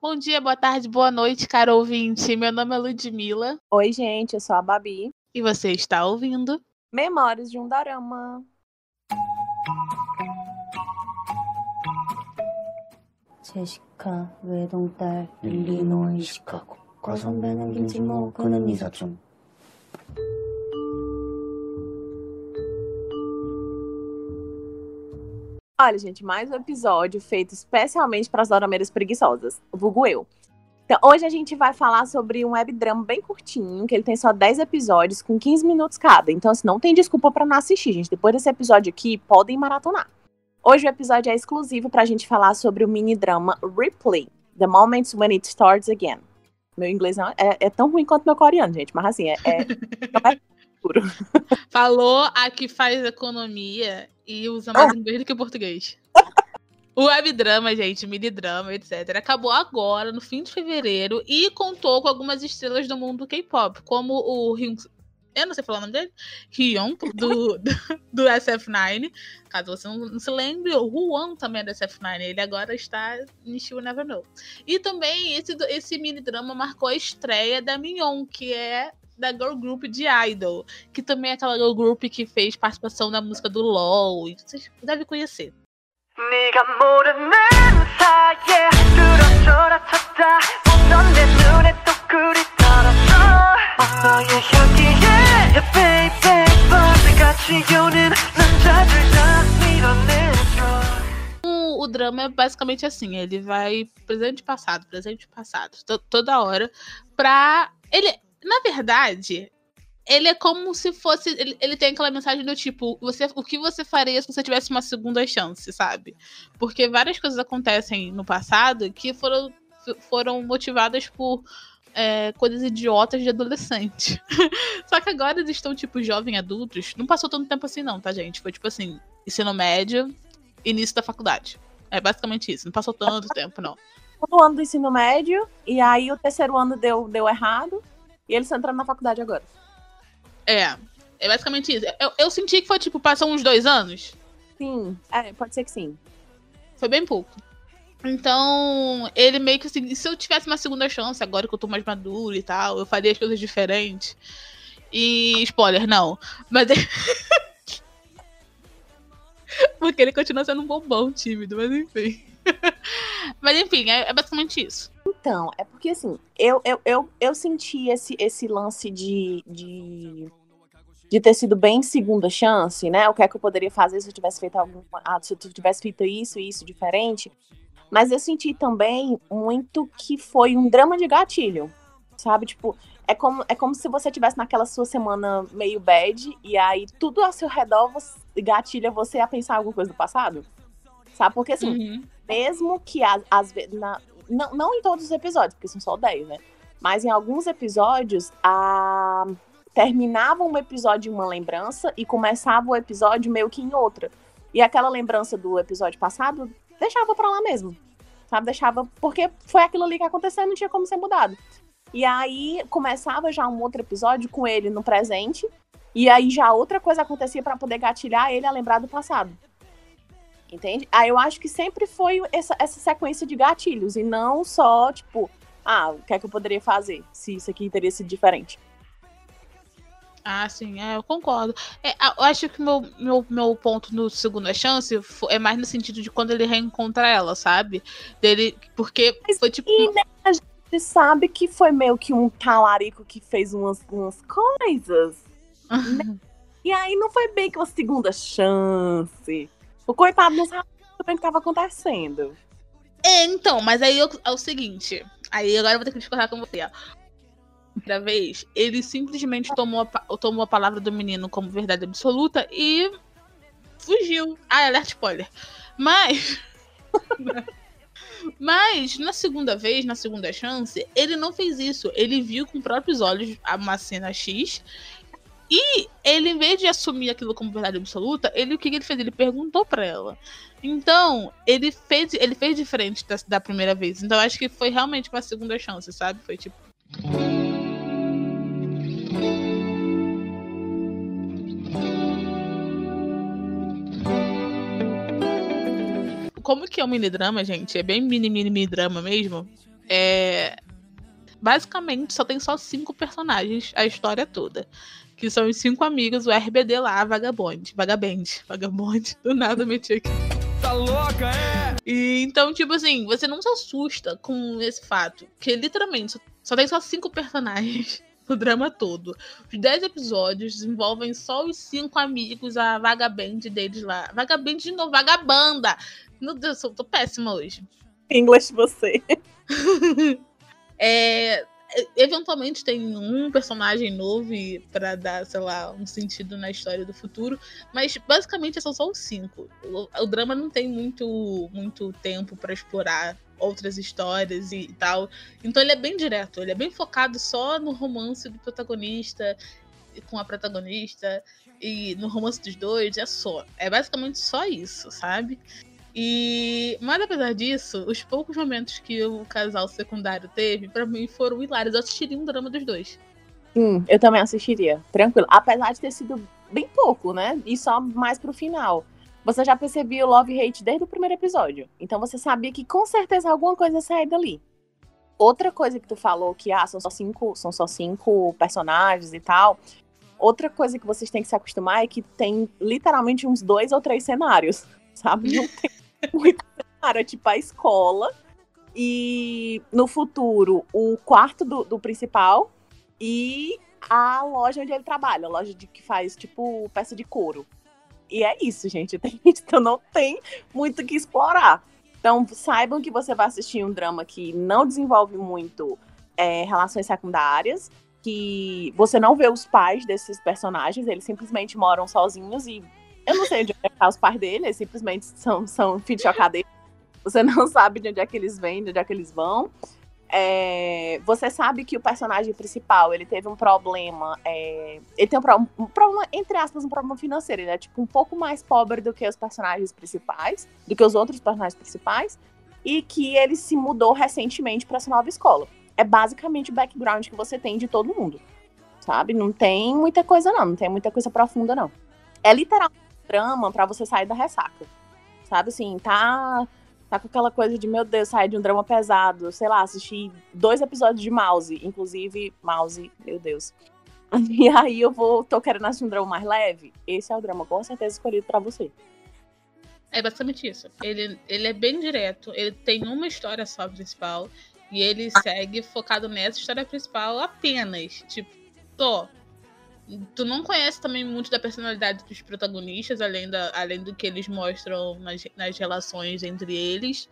Bom dia, boa tarde, boa noite, caro ouvinte. Meu nome é Ludmilla. Oi, gente, eu sou a Babi. E você está ouvindo Memórias de um Dorama. 제시카 외동딸 릴리노 이시카고 과선배는 김치모 그는 이사촌 Olha, gente, mais um episódio feito especialmente para as dorameiras preguiçosas, vulgo eu. Então, hoje a gente vai falar sobre um webdrama bem curtinho, que ele tem só 10 episódios com 15 minutos cada. Então, assim, não tem desculpa para não assistir, gente. Depois desse episódio aqui, podem maratonar. Hoje o episódio é exclusivo pra gente falar sobre o mini drama Replay, The Moments When It Starts Again. Meu inglês não é, é tão ruim quanto meu coreano, gente, mas assim, é, é, puro. Falou a que faz economia e usa mais inglês do que português. O webdrama, gente, mini drama, etc. Acabou agora, no fim de fevereiro, e contou com algumas estrelas do mundo K-pop, como o Hyun. Eu não sei falar o nome dele. Hyun, do, do, do SF9. Caso você não, não se lembre, o Huan também é do SF9. Ele agora está em She Never Know. E também esse, esse mini drama marcou a estreia da Minhyun, que é da girl group de Idol, que também é aquela girl group que fez participação na música do LOL, e vocês devem conhecer. O, o drama é basicamente assim, ele vai presente passado, presente passado, to, toda hora, pra. Ele, na verdade, ele é como se fosse. Ele, ele, tem aquela mensagem do tipo: você, o que você faria se você tivesse uma segunda chance, sabe? Porque várias coisas acontecem no passado que foram, foram motivadas por é, coisas idiotas de adolescente. Só que agora eles estão, tipo, jovens adultos. Não passou tanto tempo assim, não, tá, gente? Foi tipo assim: ensino médio, início da faculdade. É basicamente isso. Não passou tanto tempo, não. O ano do ensino médio, e aí o terceiro ano deu, deu errado. E eles entrando na faculdade agora. É. É basicamente isso. Eu, eu senti que foi, tipo, passou uns dois anos. Sim. É, pode ser que sim. Foi bem pouco. Então, ele meio que assim, se eu tivesse uma segunda chance, agora que eu tô mais maduro e tal, eu faria as coisas diferentes. E spoiler, não. Mas Porque ele continua sendo um bombom tímido, mas enfim. mas enfim, é, é basicamente isso. Então, é porque assim, eu, eu, eu, eu senti esse, esse lance de, de, de ter sido bem segunda chance, né? O que é que eu poderia fazer se eu tivesse feito alguma. Ah, se eu tivesse feito isso e isso diferente. Mas eu senti também muito que foi um drama de gatilho. Sabe? Tipo, é como, é como se você tivesse naquela sua semana meio bad, e aí tudo ao seu redor você, gatilha você a pensar alguma coisa do passado. Sabe? Porque assim, uhum. mesmo que às vezes. Não, não em todos os episódios, porque são só 10, né? Mas em alguns episódios, a... terminava um episódio em uma lembrança e começava o episódio meio que em outra. E aquela lembrança do episódio passado deixava pra lá mesmo. Sabe? Deixava. Porque foi aquilo ali que aconteceu não tinha como ser mudado. E aí começava já um outro episódio com ele no presente. E aí já outra coisa acontecia para poder gatilhar ele a lembrar do passado. Entende? Aí eu acho que sempre foi essa, essa sequência de gatilhos e não só, tipo, ah, o que é que eu poderia fazer se isso aqui teria sido diferente. Ah, sim, é, eu concordo. É, eu acho que meu, meu, meu ponto no Segunda Chance é mais no sentido de quando ele reencontra ela, sabe? Dele, porque Mas, foi tipo. E, né, a gente sabe que foi meio que um talarico que fez umas, umas coisas. né? E aí não foi bem que uma segunda chance. O coitado não sabia o que estava acontecendo. É, então, mas aí é o seguinte. Aí agora eu vou ter que discordar com você. Ó. Primeira vez, ele simplesmente tomou a, tomou a palavra do menino como verdade absoluta e fugiu. Ah, alerta spoiler. Mas. Mas, na segunda vez, na segunda chance, ele não fez isso. Ele viu com próprios olhos uma cena X e ele, em vez de assumir aquilo como verdade absoluta, ele o que ele fez? Ele perguntou para ela. Então, ele fez, ele fez diferente da, da primeira vez. Então, acho que foi realmente uma segunda chance, sabe? Foi tipo. Como que é um mini drama, gente? É bem mini, mini, mini drama mesmo. É, basicamente só tem só cinco personagens a história toda. Que são os cinco amigos, o RBD lá, Vagabonde. Vagabende. Vagabonde. Do nada meti aqui. Tá louca, é? E então, tipo assim, você não se assusta com esse fato. Que literalmente só, só tem só cinco personagens no drama todo. Os dez episódios desenvolvem só os cinco amigos, a vagabende deles lá. Vagabende de novo, vagabanda! Meu Deus, eu tô péssima hoje. English você. É, eventualmente tem um personagem novo para dar, sei lá, um sentido na história do futuro, mas basicamente são só os cinco. O, o drama não tem muito, muito tempo para explorar outras histórias e tal. Então ele é bem direto, ele é bem focado só no romance do protagonista com a protagonista e no romance dos dois, é só. É basicamente só isso, sabe? E, mas apesar disso, os poucos momentos que o casal secundário teve, para mim foram hilários. Eu assistiria um drama dos dois. Hum, eu também assistiria, tranquilo. Apesar de ter sido bem pouco, né? E só mais pro final. Você já percebia o love e hate desde o primeiro episódio. Então você sabia que com certeza alguma coisa ia sair dali. Outra coisa que tu falou que ah, são só cinco, são só cinco personagens e tal. Outra coisa que vocês têm que se acostumar é que tem literalmente uns dois ou três cenários, sabe? Não tem muito é tipo a escola e no futuro o quarto do, do principal e a loja onde ele trabalha, a loja de, que faz tipo peça de couro. E é isso, gente. Então não tem muito o que explorar. Então saibam que você vai assistir um drama que não desenvolve muito é, relações secundárias, que você não vê os pais desses personagens, eles simplesmente moram sozinhos e eu não sei onde é que tá os pais dele, eles simplesmente são, são filhos de chocadeira. Você não sabe de onde é que eles vêm, de onde é que eles vão. É, você sabe que o personagem principal ele teve um problema. É, ele tem um, pro, um, problema, entre aspas, um problema financeiro. Ele é tipo um pouco mais pobre do que os personagens principais, do que os outros personagens principais, e que ele se mudou recentemente para essa nova escola. É basicamente o background que você tem de todo mundo. Sabe? Não tem muita coisa, não. Não tem muita coisa profunda, não. É literalmente drama para você sair da ressaca. Sabe assim, tá tá com aquela coisa de, meu Deus, sair de um drama pesado, sei lá, assistir dois episódios de Mouse, inclusive Mouse, meu Deus. E aí eu vou, tô querendo assistir um drama mais leve, esse é o drama com certeza escolhido para você. É basicamente isso. Ele, ele é bem direto, ele tem uma história só principal, e ele segue focado nessa história principal apenas. Tipo, tô, tu não conhece também muito da personalidade dos protagonistas, além, da, além do que eles mostram nas, nas relações entre eles.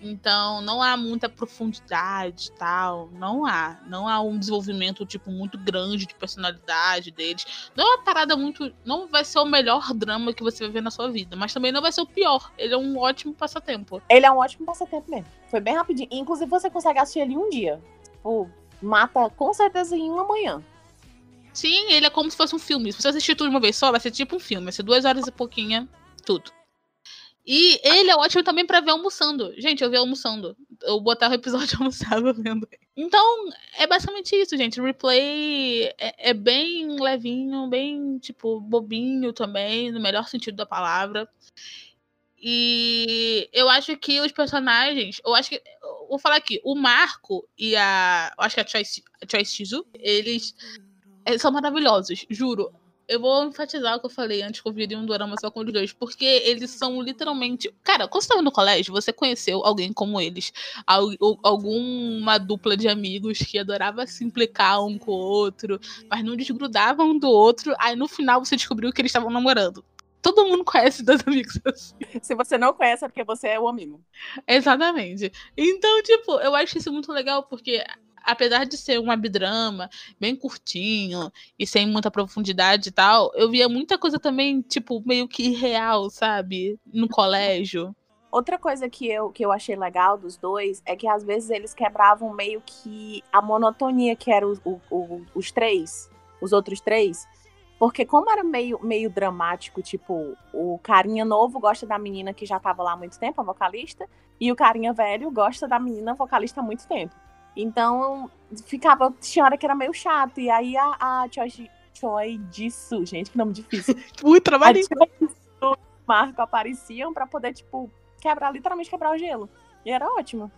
Então, não há muita profundidade tal. Não há. Não há um desenvolvimento, tipo, muito grande de personalidade deles. Não é uma parada muito. Não vai ser o melhor drama que você vai ver na sua vida. Mas também não vai ser o pior. Ele é um ótimo passatempo. Ele é um ótimo passatempo mesmo. Foi bem rapidinho. Inclusive, você consegue assistir ele um dia. Tipo, mata com certeza em uma manhã. Sim, ele é como se fosse um filme. Se você assistir tudo de uma vez só, vai ser tipo um filme. Vai ser duas horas e pouquinho, tudo. E ele é ótimo também para ver almoçando. Gente, eu vi almoçando. Eu botava o episódio almoçava vendo. Então, é basicamente isso, gente. O replay é, é, bem levinho, bem, tipo, bobinho também, no melhor sentido da palavra. E eu acho que os personagens. Eu acho que. vou falar aqui. O Marco e a. Eu acho que Choice, a Choice Shizu, eles é, são maravilhosos, juro. Eu vou enfatizar o que eu falei antes que eu viria um dorama só com os dois, porque eles são literalmente. Cara, quando você tava no colégio, você conheceu alguém como eles. Alguma dupla de amigos que adorava se implicar um com o outro, mas não desgrudavam um do outro. Aí no final você descobriu que eles estavam namorando. Todo mundo conhece dois amigos assim. Se você não conhece, é porque você é o amigo. Exatamente. Então, tipo, eu acho isso muito legal, porque apesar de ser um abdrama bem curtinho e sem muita profundidade e tal, eu via muita coisa também, tipo, meio que real, sabe? No colégio. Outra coisa que eu, que eu achei legal dos dois é que às vezes eles quebravam meio que a monotonia que eram o, o, os três, os outros três. Porque como era meio, meio dramático, tipo, o carinha novo gosta da menina que já tava lá há muito tempo, a vocalista, e o carinha velho gosta da menina vocalista há muito tempo. Então, ficava. Tinha hora que era meio chato. E aí a, a Choi, Choi Jisoo, gente, que nome difícil. Muito trabalho. Marco apareciam para poder, tipo, quebrar, literalmente quebrar o gelo. E era ótimo.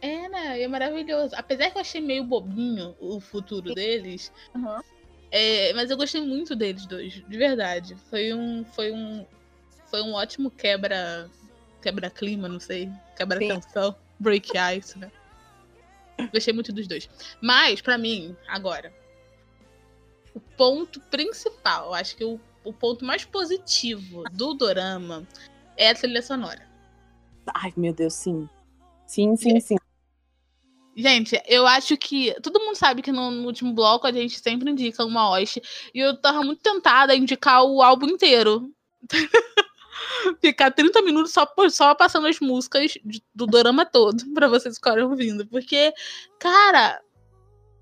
É, né? É maravilhoso. Apesar que eu achei meio bobinho o futuro deles. Uhum. É, mas eu gostei muito deles dois, de verdade. Foi um, foi um, foi um ótimo quebra, quebra clima, não sei, quebra Sim. tensão, break ice, né? Gostei muito dos dois. Mas pra mim, agora, o ponto principal, acho que o, o ponto mais positivo do dorama é a trilha sonora. Ai, meu Deus, sim. Sim, sim, sim. Gente, eu acho que. Todo mundo sabe que no, no último bloco a gente sempre indica uma hoste. E eu tava muito tentada a indicar o álbum inteiro. Ficar 30 minutos só, só passando as músicas do dorama todo pra vocês ficarem ouvindo. Porque, cara,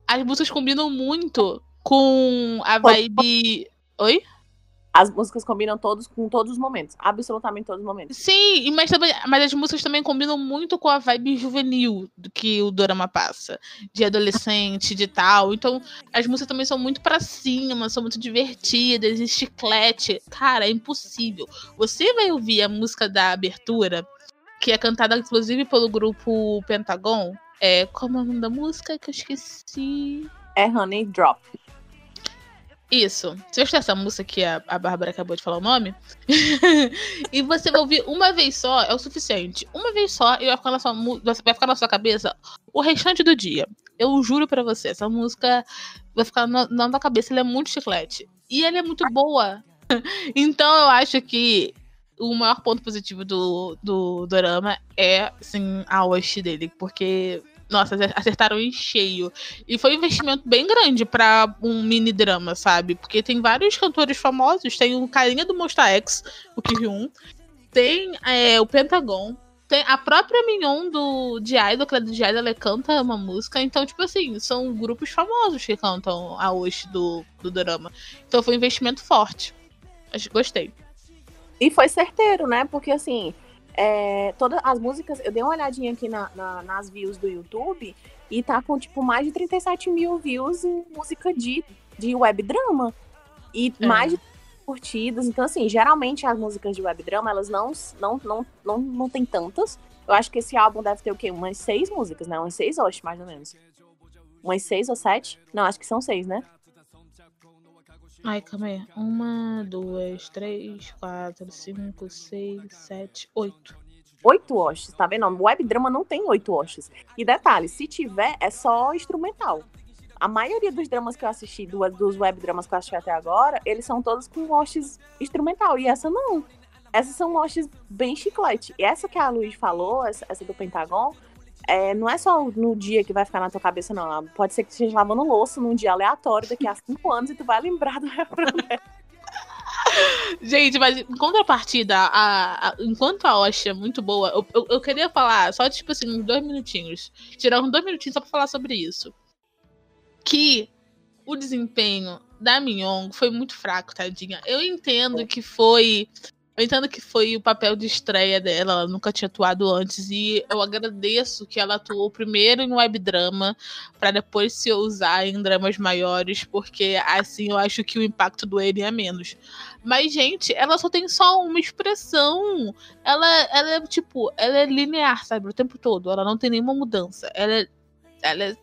as músicas combinam muito com a vibe. Oi? As músicas combinam todos com todos os momentos. Absolutamente todos os momentos. Sim, mas, também, mas as músicas também combinam muito com a vibe juvenil do que o Dorama passa. De adolescente, de tal. Então, as músicas também são muito pra cima, são muito divertidas, e chiclete. Cara, é impossível. Você vai ouvir a música da abertura, que é cantada inclusive pelo grupo Pentagon. É, como é o nome da música que eu esqueci? É Honey Drop. Isso. Você vai essa música que a, a Bárbara acabou de falar o nome? e você vai ouvir uma vez só, é o suficiente. Uma vez só e vai ficar na sua, vai ficar na sua cabeça o restante do dia. Eu juro pra você, essa música vai ficar na, na cabeça, ela é muito chiclete. E ela é muito boa. então eu acho que o maior ponto positivo do, do Dorama é, sim, a host dele. Porque, nossa, acertaram em cheio. E foi um investimento bem grande pra um mini drama, sabe? Porque tem vários cantores famosos. Tem o carinha do Monsta X, o Kyhyun. Tem é, o Pentagon. Tem a própria Mignon do de Idol, que é de Idol, ela canta uma música. Então, tipo assim, são grupos famosos que cantam a host do, do drama. Então foi um investimento forte. Gostei. E foi certeiro, né? Porque assim, é, todas as músicas, eu dei uma olhadinha aqui na- na- nas views do YouTube e tá com tipo mais de 37 mil views em música de, de web drama. E É. mais de curtidas. Então, assim, geralmente as músicas de web drama, elas não, não, não, não, não tem tantas. Eu acho que esse álbum deve ter o quê? Umas seis músicas, né? Umas seis, oxe, mais ou menos. Umas seis ou sete? Não, acho que são seis, né? Ai, calma aí. Uma, duas, três, quatro, cinco, seis, sete, oito. Oito oshes, tá vendo? Web drama não tem oito oshes. E detalhe, se tiver, é só instrumental. A maioria dos dramas que eu assisti, do- dos web dramas que eu assisti até agora, eles são todos com oshes instrumental. E essa não. Essas são oshes bem chiclete. E essa que a Luiz falou, essa, essa do Pentagon, é, não é só no dia que vai ficar na tua cabeça, não. Pode ser que esteja lavando louça num dia aleatório daqui a cinco anos e tu vai lembrar do refrão. Gente, mas em contrapartida, a, a- enquanto a Osh é muito boa, eu, eu, eu queria falar, só tipo assim, uns dois minutinhos. Tirar uns dois minutinhos só pra falar sobre isso. Que o desempenho da Mignon foi muito fraco, tadinha. Eu entendo que foi. Eu entendo que foi o papel de estreia dela, ela nunca tinha atuado antes, e eu agradeço que ela atuou primeiro em webdrama, pra depois se usar em dramas maiores, porque assim eu acho que o impacto do ele é menos. Mas, gente, ela só tem só uma expressão. Ela, ela é, tipo, ela é linear, sabe? O tempo todo. Ela não tem nenhuma mudança. Ela é, ela é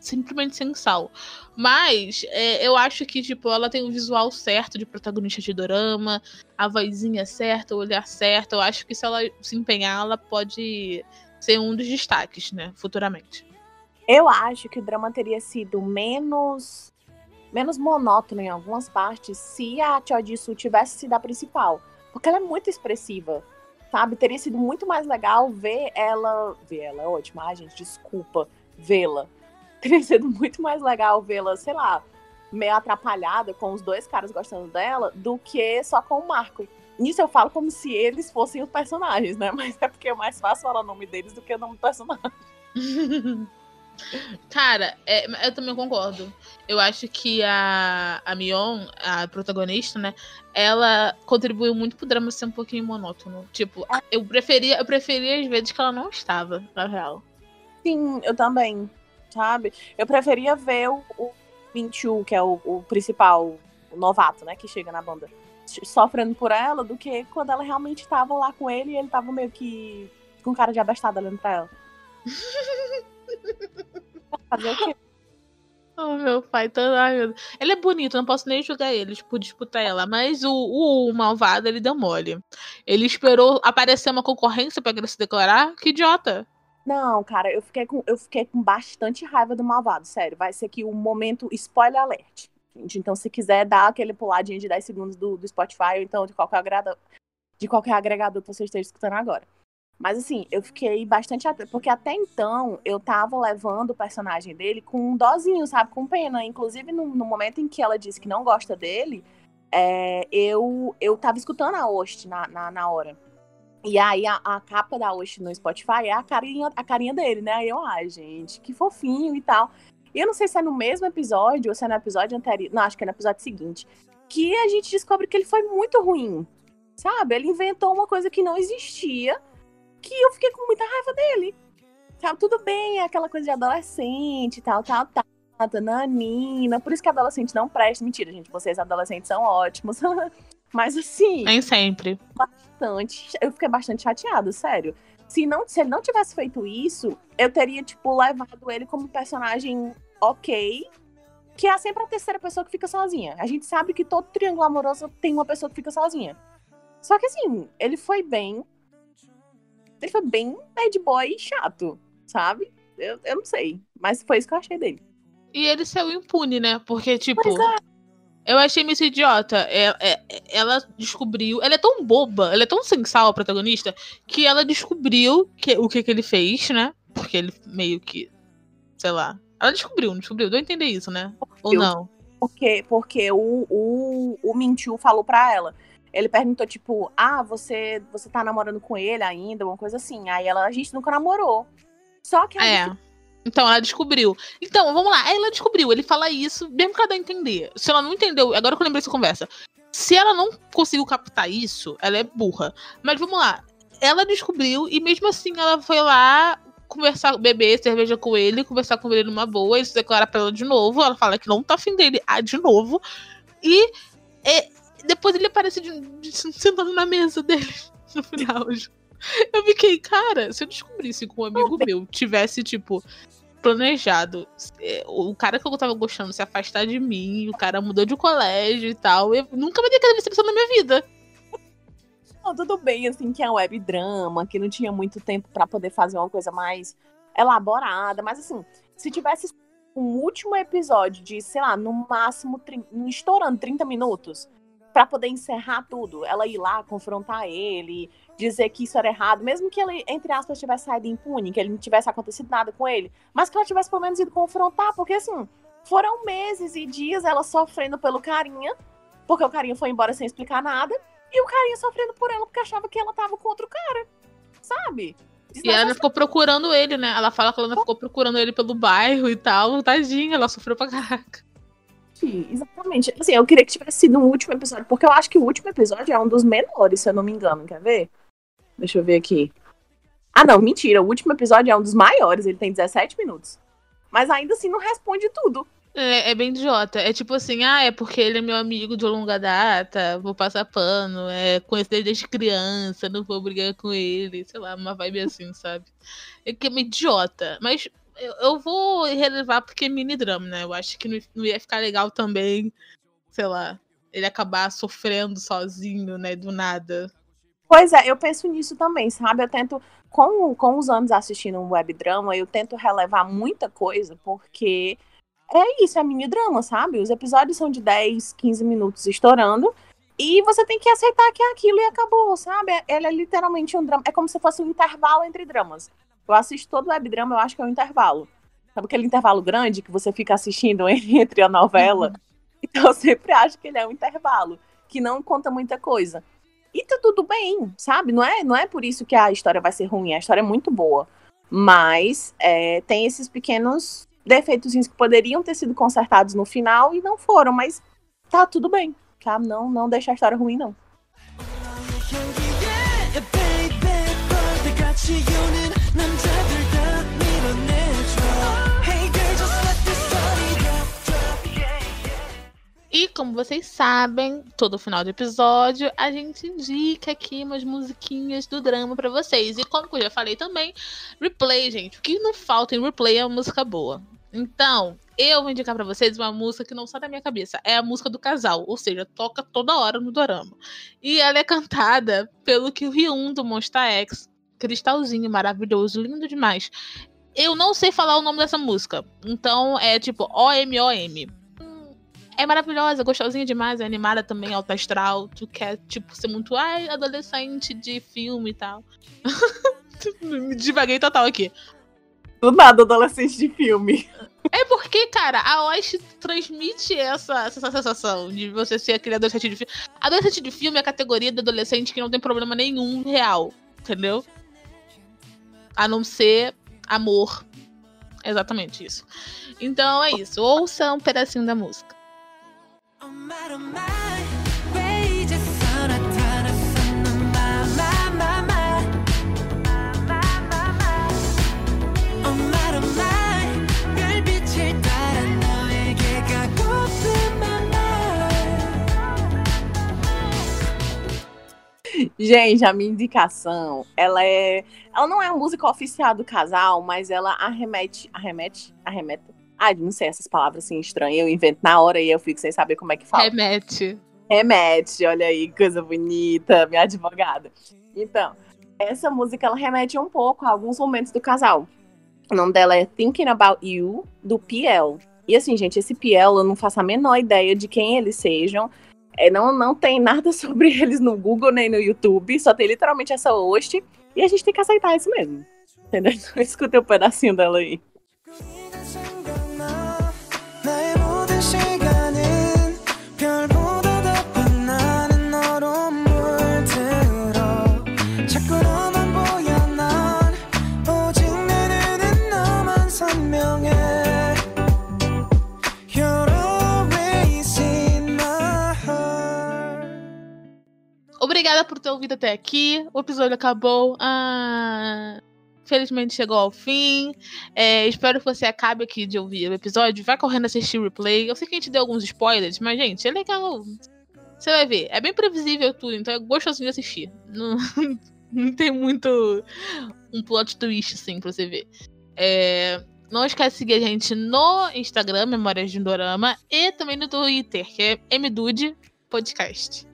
simplesmente sem sal. Mas, é, eu acho que, tipo, ela tem o visual certo de protagonista de dorama, a vozinha certa, o olhar certo. Eu acho que se ela se empenhar, ela pode ser um dos destaques, né? Futuramente. Eu acho que o drama teria sido menos menos monótono em algumas partes se a Cho Jisoo tivesse sido a principal, porque ela é muito expressiva, sabe? Teria sido muito mais legal ver ela, ver ela é ótima, ai gente, desculpa, vê-la. Teria sido muito mais legal vê-la, sei lá, meio atrapalhada com os dois caras gostando dela do que só com o Marco. Nisso eu falo como se eles fossem os personagens, né? Mas é porque é mais fácil falar o nome deles do que o nome do personagem. Cara, é, eu também concordo. Eu acho que a, a Mion, a protagonista, né? Ela contribuiu muito pro drama ser um pouquinho monótono. Tipo, eu preferia, eu preferia às vezes que ela não estava, na real. Sim, eu também, sabe? Eu preferia ver o, o Minchu, que é o, o principal, o novato, né, que chega na banda, sofrendo por ela, do que quando ela realmente tava lá com ele e ele tava meio que com cara de abestada olhando pra ela. Fazer o quê? Oh, meu pai, tá. Ai, meu... Ele é bonito, não posso nem julgar ele, tipo, disputar ela. Mas o, o, malvado, ele deu mole. Ele esperou aparecer uma concorrência pra ele se declarar? Que idiota. Não, cara, eu fiquei, com, eu fiquei com bastante raiva do malvado, sério. Vai ser aqui o um momento spoiler alert. Gente. Então, se quiser dar aquele puladinho de 10 segundos do, do Spotify, ou então de qualquer, agrada, de qualquer agregador que você esteja escutando agora. Mas assim, eu fiquei bastante atenta, porque até então eu tava levando o personagem dele com um dozinho, sabe? Com pena. Inclusive, no, no momento em que ela disse que não gosta dele, é, eu, eu tava escutando a host na, na, na hora. E aí a, a, capa da host no Spotify é a carinha, a carinha dele, né? Aí eu, ai, gente, que fofinho e tal. E eu não sei se é no mesmo episódio ou se é no episódio anterior. Não, acho que é no episódio seguinte. Que a gente descobre que ele foi muito ruim. Sabe? Ele inventou uma coisa que não existia que eu fiquei com muita raiva dele. Sabe, tudo bem, é aquela coisa de adolescente, tal, tal, tal. Nanina, por isso que adolescente não presta. Mentira, gente, vocês adolescentes são ótimos. Mas assim. Nem sempre. Bastante. Eu fiquei bastante chateada, sério. Se, não, se ele não tivesse feito isso, eu teria, tipo, levado ele como personagem ok. Que é sempre a terceira pessoa que fica sozinha. A gente sabe que todo triângulo amoroso tem uma pessoa que fica sozinha. Só que assim, ele foi bem ele foi bem bad boy chato, sabe? Eu, eu não sei. Mas foi isso que eu achei dele. E ele saiu impune, né? Porque, tipo. É. Eu achei meio idiota. É, é, ela descobriu. Ela é tão boba, ela é tão sensal, a protagonista, que ela descobriu que, o que, que ele fez, né? Porque ele meio que. Sei lá. Ela descobriu, não descobriu? Deu a entender isso, né? Ou não? Porque, porque o, o, o Mintiu falou pra ela ele perguntou, tipo, ah, você, você tá namorando com ele ainda? Uma coisa assim. Aí ela, a gente nunca namorou. Só que É. Então, ela descobriu. Então, vamos lá. Ela descobriu. Ele fala isso, mesmo que ela dá entender. Se ela não entendeu, agora que eu lembrei dessa conversa. Se ela não conseguiu captar isso, ela é burra. Mas vamos lá. Ela descobriu e mesmo assim ela foi lá conversar, beber cerveja com ele, conversar com ele numa boa, se declara pra ela de novo. Ela fala que não tá afim dele ah, de novo. E depois ele aparece de, de, sentado na mesa dele no final. Eu fiquei, cara, se eu descobrisse que um amigo meu tivesse, tipo, planejado é, o cara que eu tava gostando se afastar de mim, o cara mudou de colégio e tal, eu nunca vai ter aquela decepção na minha vida. Não, tudo bem, assim, que é um web drama, que não tinha muito tempo para poder fazer uma coisa mais elaborada, mas assim, se tivesse um último episódio de, sei lá, no máximo, estourando 30 minutos, para poder encerrar tudo. Ela ir lá confrontar ele, dizer que isso era errado, mesmo que ele, entre aspas, tivesse saído impune, que ele não tivesse acontecido nada com ele, mas que ela tivesse pelo menos ido confrontar, porque assim, foram meses e dias ela sofrendo pelo carinha, porque o carinha foi embora sem explicar nada, e o carinha sofrendo por ela porque achava que ela tava com outro cara, sabe? E ela ficou procurando ele, né? Ela fala que ela ficou procurando ele pelo bairro e tal. Tadinha, ela sofreu pra caraca exatamente. Assim, eu queria que tivesse sido um último episódio, porque eu acho que o último episódio é um dos menores, se eu não me engano. Quer ver? Deixa eu ver aqui. Ah, não, mentira. O último episódio é um dos maiores, ele tem 17 minutos. Mas ainda assim não responde tudo. É, é bem idiota. É tipo assim, ah, é porque ele é meu amigo de longa data, vou passar pano, é, conheço ele desde criança, não vou brigar com ele, sei lá, uma vibe assim, sabe? É que é meio idiota. Mas eu, eu vou relevar porque é mini drama, né? Eu acho que não, não ia ficar legal também, sei lá, ele acabar sofrendo sozinho, né? Do nada. Pois é, eu penso nisso também, sabe? Eu tento, com, com os anos assistindo um web drama, eu tento relevar muita coisa, porque é isso, é mini drama, sabe? Os episódios são de 10, 15 minutos estourando. E você tem que aceitar que é aquilo e acabou, sabe? Ele é literalmente um drama. É como se fosse um intervalo entre dramas. Eu assisto todo web drama, eu acho que é um intervalo. Sabe aquele intervalo grande que você fica assistindo entre a novela? Uhum. Então eu sempre acho que ele é um intervalo, que não conta muita coisa. E tá tudo bem, sabe? Não é, não é por isso que a história vai ser ruim, a história é muito boa. Mas é, tem esses pequenos defeitos que poderiam ter sido consertados no final e não foram, mas tá tudo bem, tá? Não, não deixa a história ruim, não. E como vocês sabem, todo final de episódio a gente indica aqui umas musiquinhas do drama pra vocês. E como eu já falei também, replay, gente. O que não falta em replay é uma música boa. Então, eu vou indicar pra vocês uma música que não sai da minha cabeça. É a música do casal, ou seja, toca toda hora no dorama. E ela é cantada pelo Kyuhyun do Monster X. Cristalzinho, maravilhoso, lindo demais. Eu não sei falar o nome dessa música. Então é tipo O-M-O-M. É maravilhosa, gostosinha demais, é animada também, alta astral. Tu quer, tipo, ser muito ai, adolescente de filme e tal. Me divaguei total aqui. Do nada, adolescente de filme. É porque, cara, a Osh transmite essa, essa sensação de você ser aquele adolescente de filme. Adolescente de filme é a categoria de adolescente que não tem problema nenhum real, entendeu? A não ser amor. Exatamente isso. Então é isso. Ouça um pedacinho da música. 왜 Gente, a minha indicação, ela é. Ela não é a música oficial do casal, mas ela arremete. Arremete? Arremete? Ai, não sei essas palavras assim estranhas. Eu invento na hora e eu fico sem saber como é que fala. Remete. Remete, olha aí, coisa bonita, minha advogada. Então, essa música ela remete um pouco a alguns momentos do casal. O nome dela é Thinking About You, do Piel. E assim, gente, esse Piel, eu não faço a menor ideia de quem eles sejam. É, não, não tem nada sobre eles no Google nem no YouTube, só tem literalmente essa host. E a gente tem que aceitar isso mesmo. Entendeu? Escutei um pedacinho dela aí. Por ter ouvido até aqui. O episódio acabou. Ah, felizmente chegou ao fim. É, espero que você acabe aqui de ouvir o episódio. Vai correndo assistir o replay. Eu sei que a gente deu alguns spoilers, mas, gente, é legal. Você vai ver. É bem previsível tudo, então é gostosinho de assistir. Não, não tem muito um plot twist, assim, pra você ver. É, não esquece de seguir a gente no Instagram, Memórias de um Dorama, e também no Twitter, que é MDude Podcast.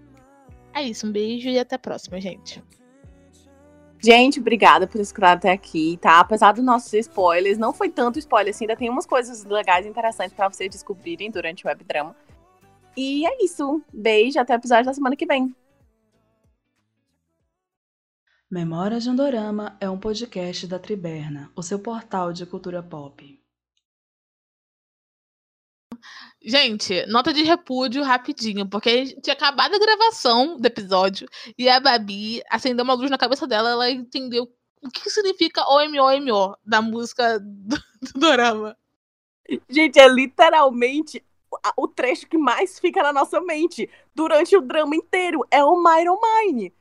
É isso, um beijo e até a próxima, gente. Gente, obrigada por escutar até aqui, tá? Apesar dos nossos spoilers, não foi tanto spoiler assim, ainda tem umas coisas legais e interessantes pra vocês descobrirem durante o webdrama. E é isso. Beijo, até o episódio da semana que vem. Memórias de um Dorama é um podcast da Triberna, o seu portal de cultura pop. Gente, nota de repúdio rapidinho, porque a gente tinha acabado a gravação do episódio e a Babi acendeu uma luz na cabeça dela, ela entendeu o que significa OMOMO da música do, do Dorama. Gente, é literalmente o trecho que mais fica na nossa mente durante o drama inteiro. É o Myron Mine.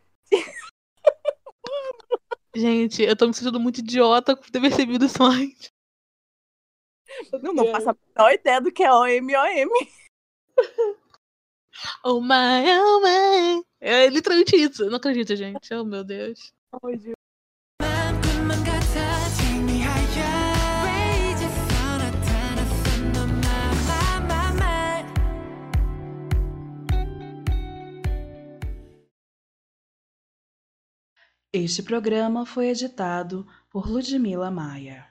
Gente, eu tô me sentindo muito idiota por ter percebido isso antes. Não, não faço a menor ideia do que é OMOM. Oh my, oh my. É literalmente isso. Eu não acredito, gente. Oh, meu Deus. Oh, Deus. Este programa foi editado por Ludmila Maia.